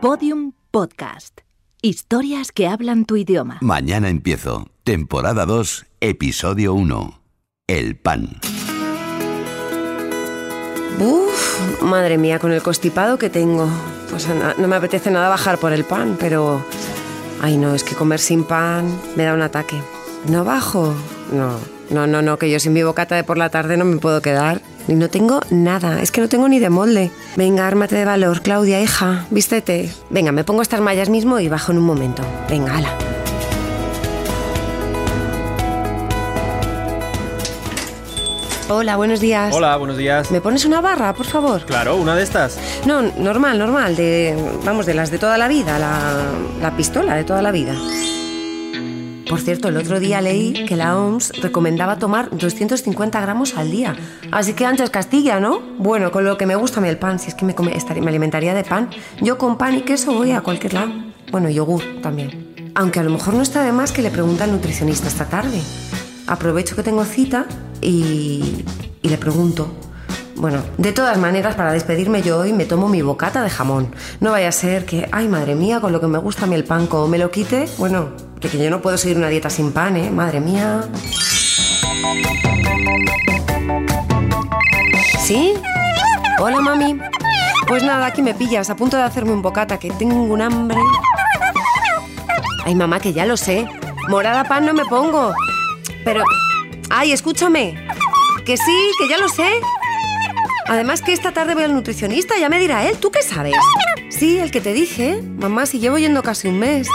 Podium Podcast. Historias que hablan tu idioma. Mañana empiezo. Temporada 2, episodio 1. El pan. Uf, madre mía, con el constipado que tengo. Pues no me apetece nada bajar por el pan, pero... Ay, no, es que comer sin pan me da un ataque. ¿No bajo? No, no, no, no, que yo sin mi bocata de por la tarde no me puedo quedar. Y no tengo nada, es que no tengo ni de molde. Venga, ármate de valor, Claudia, hija, vístete. Venga, me pongo estas mallas mismo y bajo en un momento. Venga, ala. Hola, buenos días. Hola, buenos días. ¿Me pones una barra, por favor? Claro, una de estas. No, normal, normal, de, vamos, de las de toda la vida, la, la pistola de toda la vida. Por cierto, el otro día leí que la OMS recomendaba tomar 250 gramos al día. Así que antes Castilla, ¿no? Bueno, con lo que me gusta a mí el pan, si es que me, come- estaría- me alimentaría de pan. Yo con pan y queso voy a cualquier lado. Bueno, yogur también. Aunque a lo mejor no está de más que le pregunte al nutricionista esta tarde. Aprovecho que tengo cita y, y le pregunto. Bueno, de todas maneras, para despedirme yo hoy me tomo mi bocata de jamón. No vaya a ser que, ay madre mía, con lo que me gusta a mí el pan, como me lo quite, bueno, que, yo no puedo seguir una dieta sin pan, ¿eh? Madre mía. ¿Sí? Hola, mami. Pues nada, aquí me pillas, a punto de hacerme un bocata, que tengo un hambre. Ay, mamá, que ya lo sé. Morada pan no me pongo. Pero... Ay, escúchame. Que sí, que ya lo sé. Además que esta tarde voy al nutricionista, ya me dirá él, ¿tú qué sabes? Sí, el que te dije. Mamá, si llevo yendo casi un mes.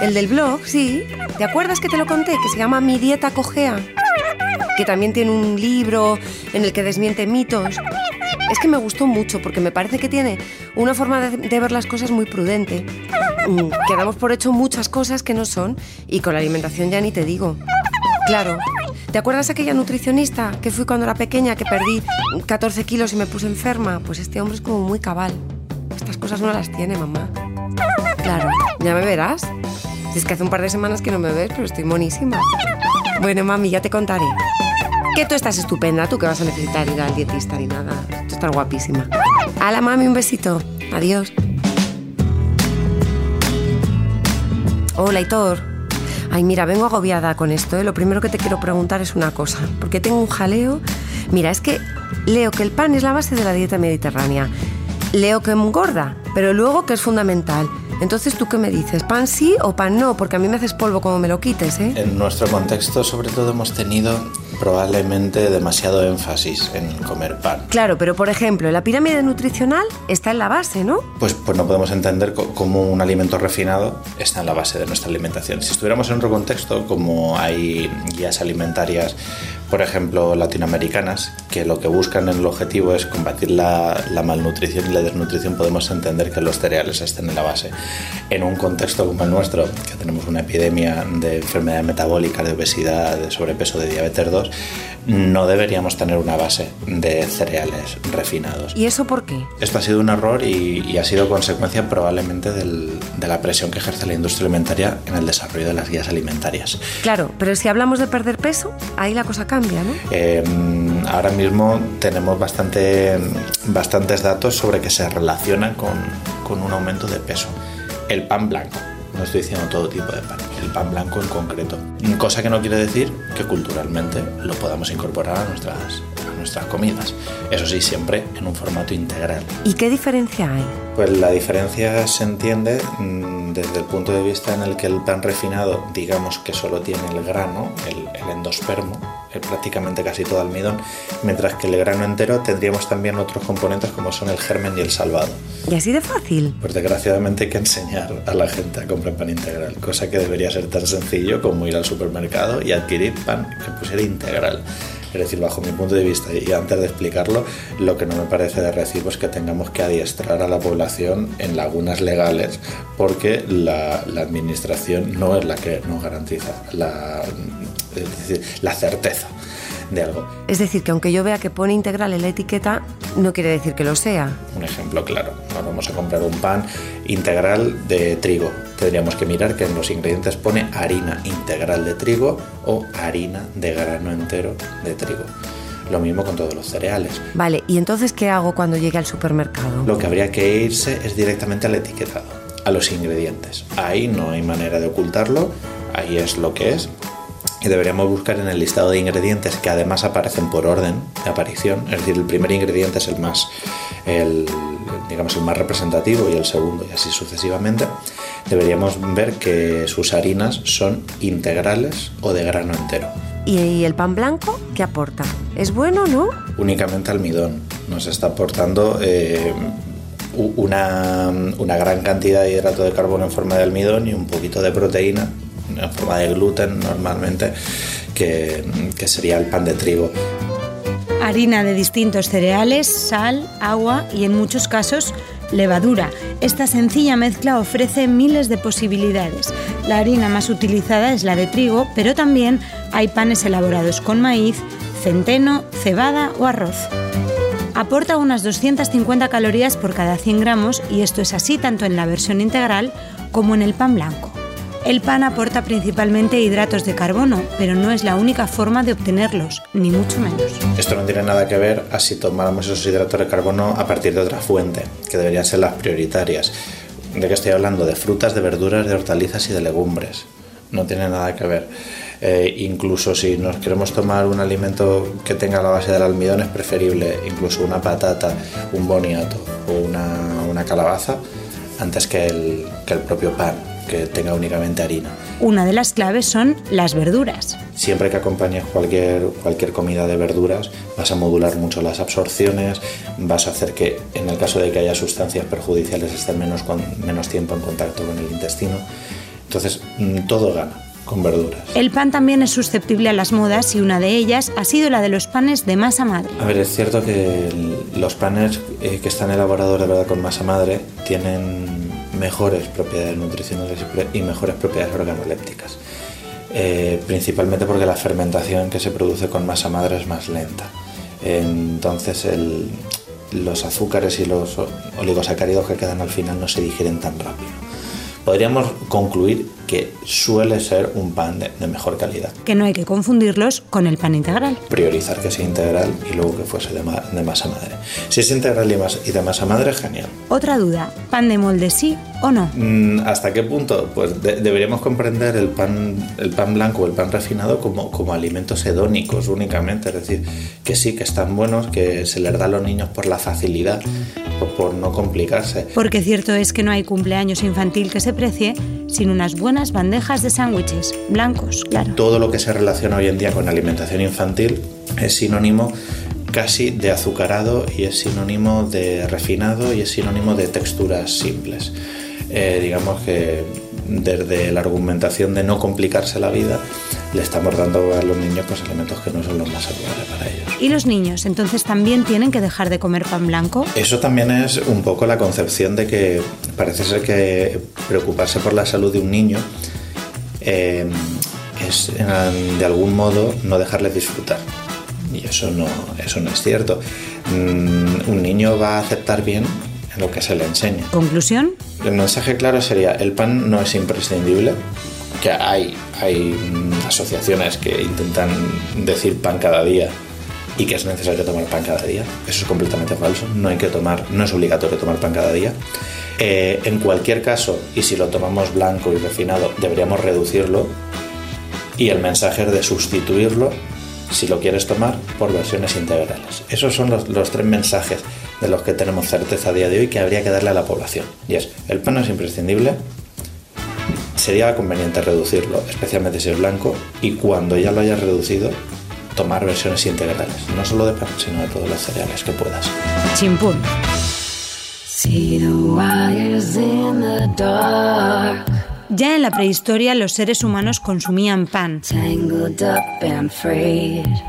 El del blog, sí. ¿Te acuerdas que te lo conté? Que se llama Mi dieta cojea. Que también tiene un libro en el que desmiente mitos. Es que me gustó mucho porque me parece que tiene una forma de, ver las cosas muy prudente. Mm, Que damos por hecho muchas cosas que no son y con la alimentación ya ni te digo. Claro. ¿Te acuerdas aquella nutricionista que fui cuando era pequeña, que perdí 14 kilos y me puse enferma? Pues este hombre es como muy cabal. Estas cosas no las tiene, mamá. Claro, ya me verás. Si es que hace un par de semanas que no me ves, pero estoy monísima. Bueno, mami, ya te contaré. Que tú estás estupenda, tú que vas a necesitar ir al dietista ni nada. Tú estás guapísima. Hala, mami, un besito. Adiós. Hola, Hitor. Ay, mira, vengo agobiada con esto. ¿eh? Lo primero que te quiero preguntar es una cosa. Porque tengo un jaleo. Mira, es que leo que el pan es la base de la dieta mediterránea. Leo que engorda, pero luego que es fundamental. Entonces, ¿tú qué me dices? ¿Pan sí o pan no? Porque a mí me haces polvo como me lo quites, ¿eh? En nuestro contexto, sobre todo, hemos tenido probablemente demasiado énfasis en comer pan. Claro, pero por ejemplo, la pirámide nutricional está en la base, ¿no? Pues, pues no podemos entender cómo un alimento refinado está en la base de nuestra alimentación. Si estuviéramos en otro contexto, como hay guías alimentarias, por ejemplo, latinoamericanas, que lo que buscan en el objetivo es combatir la, la malnutrición y la desnutrición, podemos entender que los cereales estén en la base. En un contexto como el nuestro, que tenemos una epidemia de enfermedad metabólica, de obesidad, de sobrepeso, de diabetes 2, no deberíamos tener una base de cereales refinados. ¿Y eso por qué? Esto ha sido un error y, y ha sido consecuencia probablemente del- de la presión que ejerce la industria alimentaria en el desarrollo de las guías alimentarias. Claro, pero si hablamos de perder peso, ahí la cosa cambia, ¿no? Eh, ahora mismo tenemos bastante, bastantes datos sobre que se relaciona con, con un aumento de peso. El pan blanco, no estoy diciendo todo tipo de pan, el pan blanco en concreto. Cosa que no quiere decir que culturalmente lo podamos incorporar a nuestras, a nuestras comidas. Eso sí, siempre en un formato integral. ¿Y qué diferencia hay? Pues la diferencia se entiende mm, desde el punto de vista en el que el pan refinado, digamos que solo tiene el grano, el, el endospermo, prácticamente casi todo almidón, mientras que el grano entero tendríamos también otros componentes como son el germen y el salvado. ¿Y así de fácil? Pues desgraciadamente hay que enseñar a la gente a comprar pan integral, cosa que debería ser tan sencillo como ir al supermercado y adquirir pan que pusiera integral. Es decir, bajo mi punto de vista, y antes de explicarlo, lo que no me parece de recibo es que tengamos que adiestrar a la población en lagunas legales, porque la, la administración no es la que nos garantiza la, es decir, la certeza de algo. Es decir, que aunque yo vea que pone integral en la etiqueta, no quiere decir que lo sea. Un ejemplo claro, nos vamos a comprar un pan integral de trigo. Tendríamos que mirar que en los ingredientes pone harina integral de trigo o harina de grano entero de trigo. Lo mismo con todos los cereales. Vale, ¿y entonces qué hago cuando llegue al supermercado? Lo que habría que irse es directamente al etiquetado, a los ingredientes. Ahí no hay manera de ocultarlo, ahí es lo que es. Y deberíamos buscar en el listado de ingredientes que además aparecen por orden de aparición, es decir, el primer ingrediente es el más, el, digamos, el más representativo y el segundo y así sucesivamente. Deberíamos ver que sus harinas son integrales o de grano entero. ¿Y el pan blanco qué aporta? ¿Es bueno, no? Únicamente almidón. Nos está aportando eh, una, una gran cantidad de hidrato de carbono en forma de almidón y un poquito de proteína en forma de gluten normalmente, que, que sería el pan de trigo. Harina de distintos cereales, sal, agua y en muchos casos levadura. Esta sencilla mezcla ofrece miles de posibilidades. La harina más utilizada es la de trigo, pero también hay panes elaborados con maíz, centeno, cebada o arroz. Aporta unas 250 calorías por cada 100 gramos y esto es así tanto en la versión integral como en el pan blanco. El pan aporta principalmente hidratos de carbono, pero no es la única forma de obtenerlos, ni mucho menos. Esto no tiene nada que ver a si tomáramos esos hidratos de carbono a partir de otra fuente, que deberían ser las prioritarias. ¿De qué estoy hablando? De frutas, de verduras, de hortalizas y de legumbres. No tiene nada que ver. Eh, incluso si nos queremos tomar un alimento que tenga la base del almidón, es preferible incluso una patata, un boniato o una, calabaza antes que el propio pan que tenga únicamente harina. Una de las claves son las verduras. Siempre que acompañes cualquier, cualquier comida de verduras vas a modular mucho las absorciones, vas a hacer que en el caso de que haya sustancias perjudiciales estén menos, con, menos tiempo en contacto con el intestino. Entonces mm, todo gana con verduras. El pan también es susceptible a las modas y una de ellas ha sido la de los panes de masa madre. A ver, es cierto que los panes eh, que están elaborados de verdad con masa madre tienen mejores propiedades nutricionales y mejores propiedades organolépticas. Eh, principalmente porque la fermentación que se produce con masa madre es más lenta. Entonces los azúcares y los oligosacáridos que quedan al final no se digieren tan rápido podríamos concluir que suele ser un pan de, mejor calidad. Que no hay que confundirlos con el pan integral. Priorizar que sea integral y luego que fuese de, masa madre. Si es integral y, de masa madre, genial. Otra duda, ¿pan de molde sí o no? Mm, ¿Hasta qué punto? Pues deberíamos comprender el pan, el pan blanco o el pan refinado como, como alimentos hedónicos únicamente. Es decir, que sí, que están buenos, que se les da a los niños por la facilidad o por no complicarse. Porque cierto es que no hay cumpleaños infantil que se precie sin unas buenas bandejas de sándwiches, blancos, claro. Todo lo que se relaciona hoy en día con alimentación infantil es sinónimo casi de azucarado y es sinónimo de refinado y es sinónimo de texturas simples. Eh, digamos que desde la argumentación de no complicarse la vida, le estamos dando a los niños pues, alimentos que no son los más saludables para ellos. ¿Y los niños entonces también tienen que dejar de comer pan blanco? Eso también es un poco la concepción de que parece ser que preocuparse por la salud de un niño eh, es de algún modo no dejarles disfrutar. Y eso no, eso no es cierto. Mm, un niño va a aceptar bien lo que se le enseña. ¿Conclusión? El mensaje claro sería, el pan no es imprescindible, que hay, hay asociaciones que intentan decir pan cada día y que es necesario tomar pan cada día. Eso es completamente falso. No hay que tomar, no es obligatorio tomar pan cada día. Eh, en cualquier caso, y si lo tomamos blanco y refinado, deberíamos reducirlo. Y el mensaje es de sustituirlo, si lo quieres tomar, por versiones integrales. Esos son los, los tres mensajes de los que tenemos certeza a día de hoy que habría que darle a la población. Y es, el pan es imprescindible, sería conveniente reducirlo, especialmente si es blanco, y cuando ya lo hayas reducido, tomar versiones integrales, no solo de pan, sino de todos los cereales que puedas. Chimpún. Ya en la prehistoria los seres humanos consumían pan.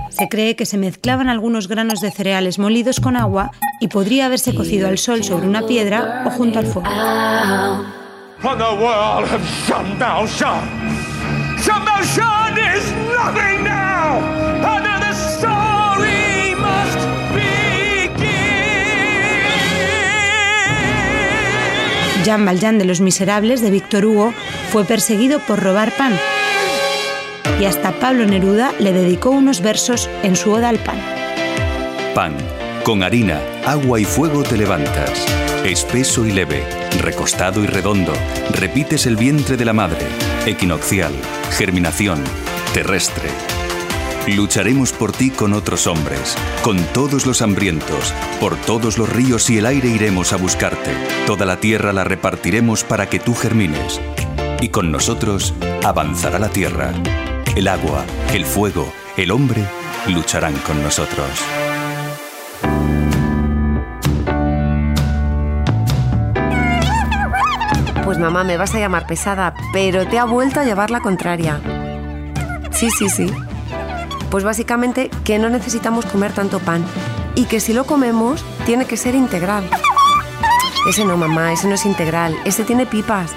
Se cree que se mezclaban algunos granos de cereales molidos con agua y podría haberse cocido al sol sobre una piedra o junto al fuego. Jean Valjean de Los Miserables de Víctor Hugo fue perseguido por robar pan. Y hasta Pablo Neruda le dedicó unos versos en su Oda al pan. Pan. Con harina, agua y fuego te levantas. Espeso y leve, recostado y redondo. Repites el vientre de la madre. Equinoccial, germinación, terrestre. Lucharemos por ti con otros hombres, con todos los hambrientos, por todos los ríos y el aire iremos a buscarte. Toda la tierra la repartiremos para que tú germines. Y con nosotros avanzará la tierra. El agua, el fuego, el hombre lucharán con nosotros. Pues mamá, me vas a llamar pesada, pero te ha vuelto a llevar la contraria. Sí, sí, sí. Pues básicamente que no necesitamos comer tanto pan y que si lo comemos tiene que ser integral. Ese no, mamá, ese no es integral, ese tiene pipas.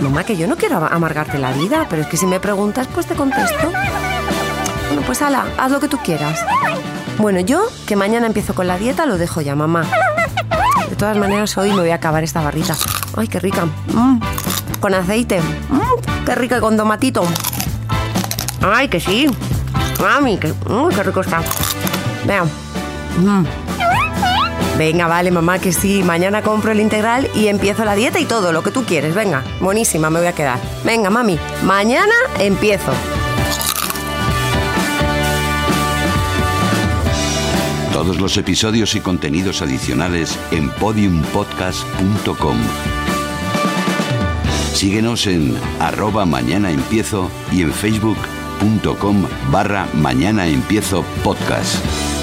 Mamá, que yo no quiero amargarte la vida, pero es que si me preguntas, pues te contesto. Bueno, pues ala, haz lo que tú quieras. Bueno, yo, que mañana empiezo con la dieta, lo dejo ya, mamá. De todas maneras, hoy me voy a acabar esta barrita. Ay, qué rica. Mm, con aceite. Mm, qué rica con tomatito. Ay, que sí. Mami, qué rico está. Vean. Mm. Venga, vale, mamá, que sí. Mañana compro el integral y empiezo la dieta y todo, lo que tú quieres. Venga, buenísima, me voy a quedar. Venga, mami, mañana empiezo. Todos los episodios y contenidos adicionales en podiumpodcast.com. Síguenos en arroba mañana empiezo y en facebook.com barra mañana empiezo podcast.